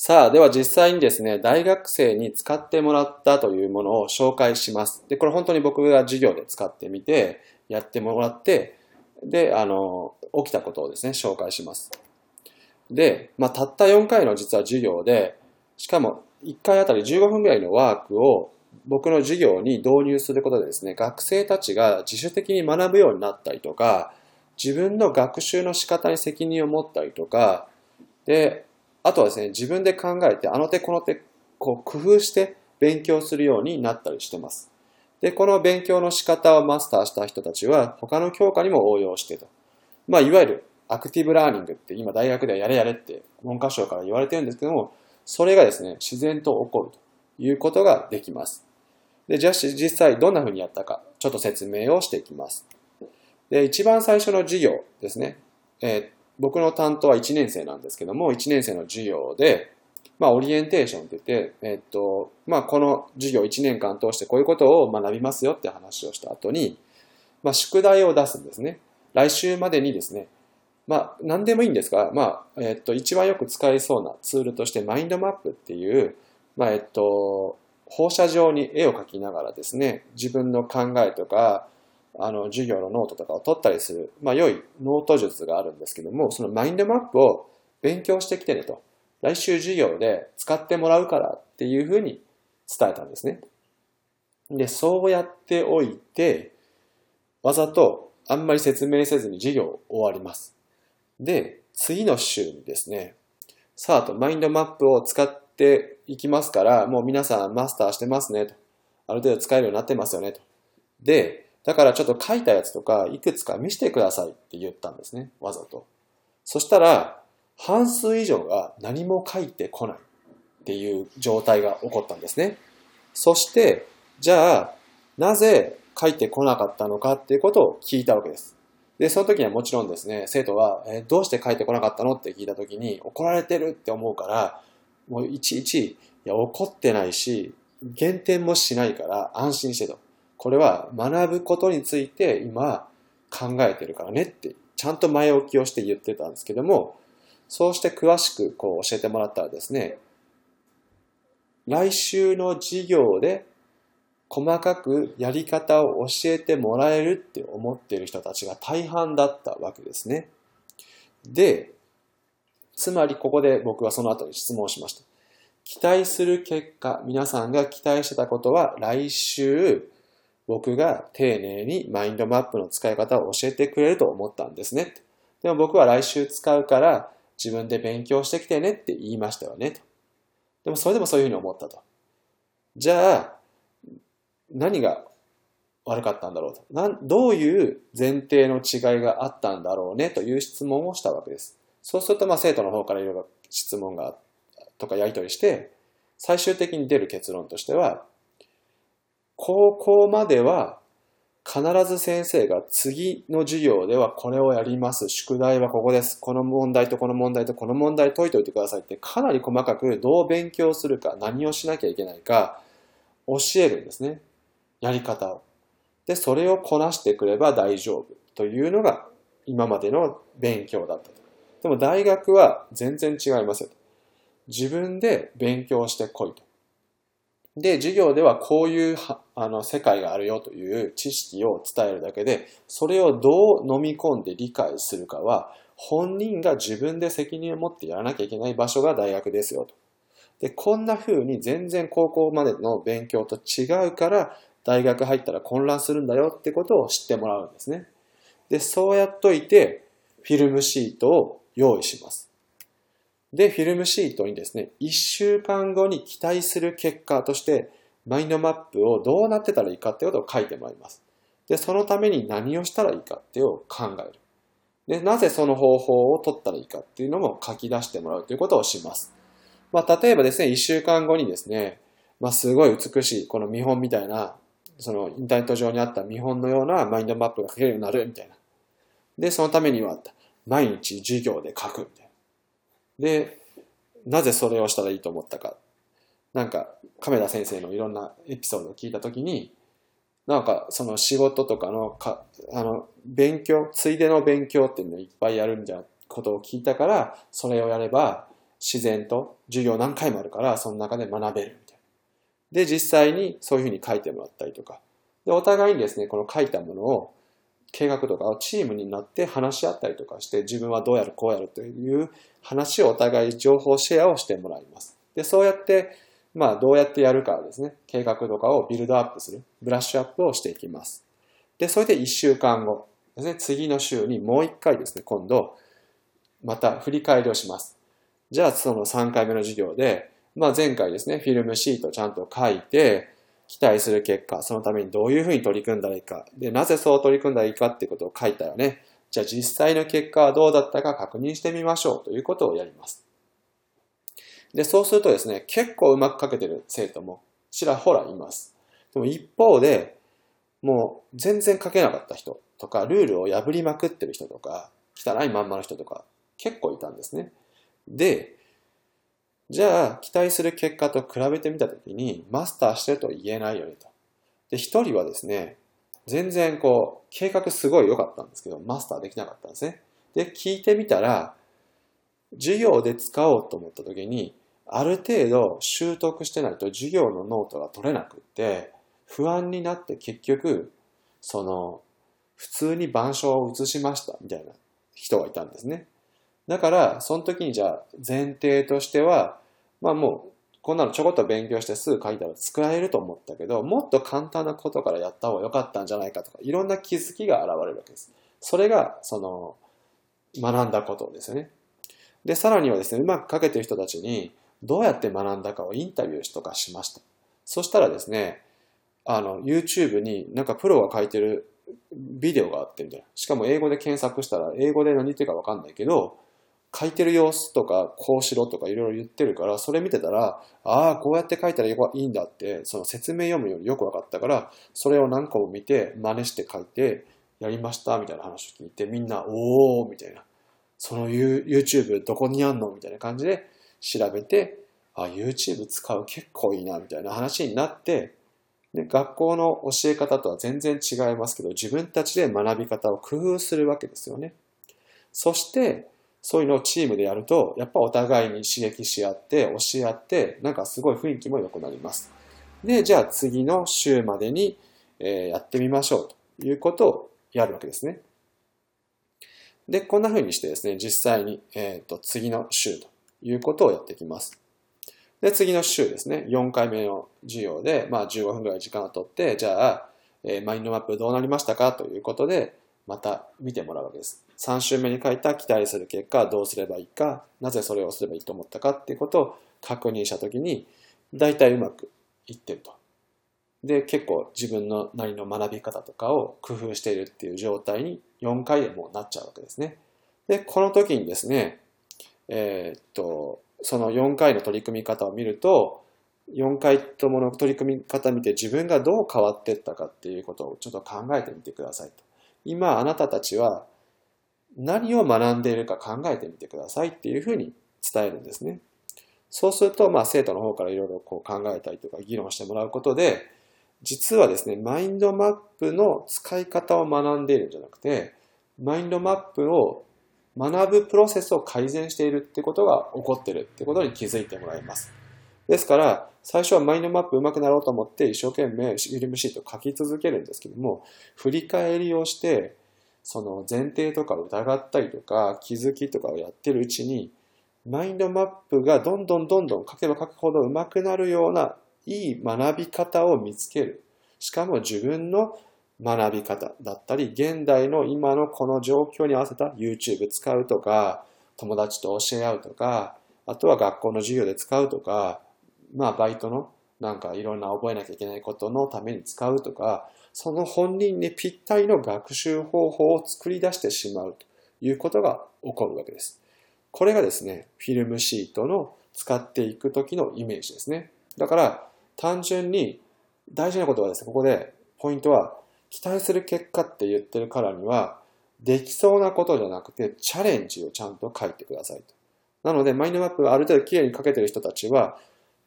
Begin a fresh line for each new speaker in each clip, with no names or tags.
さあ、では実際にですね、大学生に使ってもらったというものを紹介します。で、これ本当に僕が授業で使ってみて、やってもらって、で、あの、起きたことをですね、紹介します。で、まあ、たった4回の実は授業で、しかも1回あたり15分ぐらいのワークを僕の授業に導入することでですね、学生たちが自主的に学ぶようになったりとか、自分の学習の仕方に責任を持ったりとか、で、あとはですね、自分で考えて、あの手この手、こう工夫して勉強するようになったりしてます。で、この勉強の仕方をマスターした人たちは、他の教科にも応用してと。まあ、いわゆるアクティブラーニングって今大学ではやれやれって文科省から言われてるんですけども、それがですね、自然と起こるということができます。で、じゃあ実際どんな風にやったか、ちょっと説明をしていきます。で、一番最初の授業ですね。えー、僕の担当は1年生なんですけども、1年生の授業で、まあ、オリエンテーションって言って、えっと、まあ、この授業1年間通してこういうことを学びますよって話をした後に、まあ、宿題を出すんですね。来週までにですね、まあ、何でもいいんですが、まあ、えっと、一番よく使えそうなツールとして、マインドマップっていう、まあ、えっと、放射状に絵を描きながらですね、自分の考えとか、あの、授業のノートとかを取ったりする、まあ、良いノート術があるんですけども、そのマインドマップを勉強してきてねと。来週授業で使ってもらうからっていうふうに伝えたんですね。で、そうやっておいて、わざとあんまり説明せずに授業終わります。で、次の週にですね、さあとマインドマップを使っていきますから、もう皆さんマスターしてますねと。ある程度使えるようになってますよねと。で、だからちょっと書いたやつとか、いくつか見せてくださいって言ったんですね。わざと。そしたら、半数以上が何も書いてこないっていう状態が起こったんですね。そして、じゃあ、なぜ書いてこなかったのかっていうことを聞いたわけです。で、その時にはもちろんですね、生徒は、えどうして書いてこなかったのって聞いた時に、怒られてるって思うから、もういちいち、いや、怒ってないし、減点もしないから安心してと。これは学ぶことについて今考えてるからねってちゃんと前置きをして言ってたんですけどもそうして詳しくこう教えてもらったらですね来週の授業で細かくやり方を教えてもらえるって思っている人たちが大半だったわけですね。で、つまりここで僕はその後に質問しました。期待する結果、皆さんが期待してたことは来週僕が丁寧にマインドマップの使い方を教えてくれると思ったんですね。でも僕は来週使うから自分で勉強してきてねって言いましたよね。でもそれでもそういうふうに思ったと。じゃあ、何が悪かったんだろうと。なんどういう前提の違いがあったんだろうねという質問をしたわけです。そうするとまあ生徒の方からいろいろ質問がとかやり取りして、最終的に出る結論としては、高校までは必ず先生が次の授業ではこれをやります。宿題はここです。この問題とこの問題とこの問題解いておいてくださいってかなり細かくどう勉強するか何をしなきゃいけないか教えるんですね。やり方を。で、それをこなしてくれば大丈夫というのが今までの勉強だったと。でも大学は全然違いますよ。自分で勉強してこいと。で、授業ではこういうあの世界があるよという知識を伝えるだけで、それをどう飲み込んで理解するかは、本人が自分で責任を持ってやらなきゃいけない場所が大学ですよと。で、こんな風に全然高校までの勉強と違うから、大学入ったら混乱するんだよってことを知ってもらうんですね。で、そうやっといて、フィルムシートを用意します。で、フィルムシートにですね、1週間後に期待する結果として、マインドマップをどうなってたらいいかってことを書いてもらいます。で、そのために何をしたらいいかっていうのを考える。で、なぜその方法を取ったらいいかっていうのも書き出してもらうということをします。まあ、例えばですね、1週間後にですね、まあ、すごい美しい、この見本みたいな、そのインターネット上にあった見本のようなマインドマップが書けるようになるみたいな。で、そのためには、毎日授業で書くみたいな。で、なぜそれをしたらいいと思ったか。なんか、亀田先生のいろんなエピソードを聞いたときに、なんか、その仕事とかのか、あの、勉強、ついでの勉強っていうのをいっぱいやるみたいなことを聞いたから、それをやれば、自然と授業何回もあるから、その中で学べるみたいな。で、実際にそういうふうに書いてもらったりとか。で、お互いにですね、この書いたものを、計画とかをチームになって話し合ったりとかして、自分はどうやる、こうやるという話をお互い情報シェアをしてもらいます。で、そうやって、まあ、どうやってやるかですね、計画とかをビルドアップする、ブラッシュアップをしていきます。で、それで1週間後ですね、次の週にもう1回ですね、今度、また振り返りをします。じゃあ、その3回目の授業で、まあ前回ですね、フィルムシートちゃんと書いて、期待する結果、そのためにどういうふうに取り組んだらいいか、で、なぜそう取り組んだらいいかっていうことを書いたよね。じゃあ実際の結果はどうだったか確認してみましょうということをやります。で、そうするとですね、結構うまく書けてる生徒もちらほらいます。でも一方で、もう全然書けなかった人とか、ルールを破りまくってる人とか、汚いまんまの人とか結構いたんですね。で、じゃあ期待する結果と比べてみたときにマスターしてると言えないよねと。で、一人はですね、全然こう、計画すごい良かったんですけど、マスターできなかったんですね。で、聞いてみたら、授業で使おうと思った時に、ある程度習得してないと授業のノートが取れなくって、不安になって結局、その、普通に板書を写しましたみたいな人がいたんですね。だから、その時にじゃあ前提としては、まあもう、こんなのちょこっと勉強してすぐ書いたら使えると思ったけど、もっと簡単なことからやった方が良かったんじゃないかとか、いろんな気づきが現れるわけです。それが、その、学んだことですよね。で、さらにはですね、うまく書けてる人たちに、どうやって学んだかをインタビューとかしました。そしたらですね、あの、YouTube になんかプロが書いてるビデオがあってみたいな。しかも英語で検索したら、英語で何言ってるかわかんないけど、書いてる様子とか、こうしろとかいろいろ言ってるから、それ見てたら、ああ、こうやって書いたらいいんだって、その説明読むよりよく分かったから、それを何個も見て、真似して書いて、やりましたみたいな話を聞いて、みんな、おーみたいな。その YouTube どこにあんの？みたいな感じで調べて、あ、YouTube 使う結構いいな、みたいな話になって、で学校の教え方とは全然違いますけど、自分たちで学び方を工夫するわけですよね。そして、そういうのをチームでやると、やっぱお互いに刺激し合って、教え合って、なんかすごい雰囲気も良くなります。で、じゃあ次の週までに、えやってみましょうということをやるわけですね。で、こんな風にしてですね、実際に、えっ、ー、と、次の週ということをやっていきます。で、次の週ですね、4回目の授業で、まあ15分ぐらい時間をとって、じゃあ、えー、マインドマップどうなりましたかということで、また見てもらうわけです。3週目に書いた期待する結果、どうすればいいか、なぜそれをすればいいと思ったかっていうことを確認したときに、大体うまくいってると。で、結構自分のなりの学び方とかを工夫しているっていう状態に4回でもうなっちゃうわけですね。で、この時にですね、えー、っと、その4回の取り組み方を見ると、4回ともの取り組み方見て自分がどう変わっていったかっていうことをちょっと考えてみてくださいと。今あなたたちは何を学んでいるか考えてみてくださいっていうふうに伝えるんですね。そうすると、まあ、生徒の方からいろいろこう考えたりとか議論してもらうことで、実はですね、マインドマップの使い方を学んでいるんじゃなくて、マインドマップを学ぶプロセスを改善しているってことが起こってるってことに気づいてもらいます。ですから、最初はマインドマップ上手くなろうと思って一生懸命フィルムシート書き続けるんですけども、振り返りをして、その前提とか疑ったりとか、気づきとかをやってるうちに、マインドマップがどんどんどんどん書けば書くほど上手くなるようないい学び方を見つける。しかも自分の学び方だったり、現代の今のこの状況に合わせた YouTube 使うとか、友達と教え合うとか、あとは学校の授業で使うとか、まあバイトのなんかいろんな覚えなきゃいけないことのために使うとか、その本人にぴったりの学習方法を作り出してしまうということが起こるわけです。これがですね、フィルムシートの使っていく時のイメージですね。だから単純に大事なことはですね、ここでポイントは期待する結果って言ってるからにはできそうなことじゃなくてチャレンジをちゃんと書いてくださいと。なのでマインドマップがある程度きれいに書けてる人たちは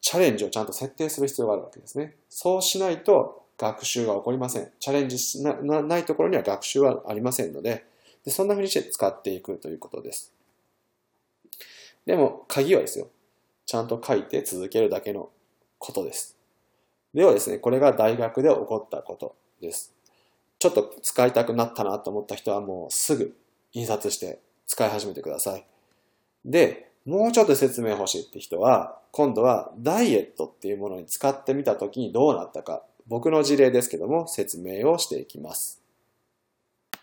チャレンジをちゃんと設定する必要があるわけですね。そうしないと学習が起こりません。チャレンジしなないところには学習はありませんのでで、そんな風にして使っていくということです。でも、鍵はですよ。ちゃんと書いて続けるだけのことです。ではですね、これが大学で起こったことです。ちょっと使いたくなったなと思った人はもうすぐ印刷して使い始めてください。で、もうちょっと説明欲しいって人は、今度はダイエットっていうものに使ってみた時にどうなったか、僕の事例ですけども説明をしていきます。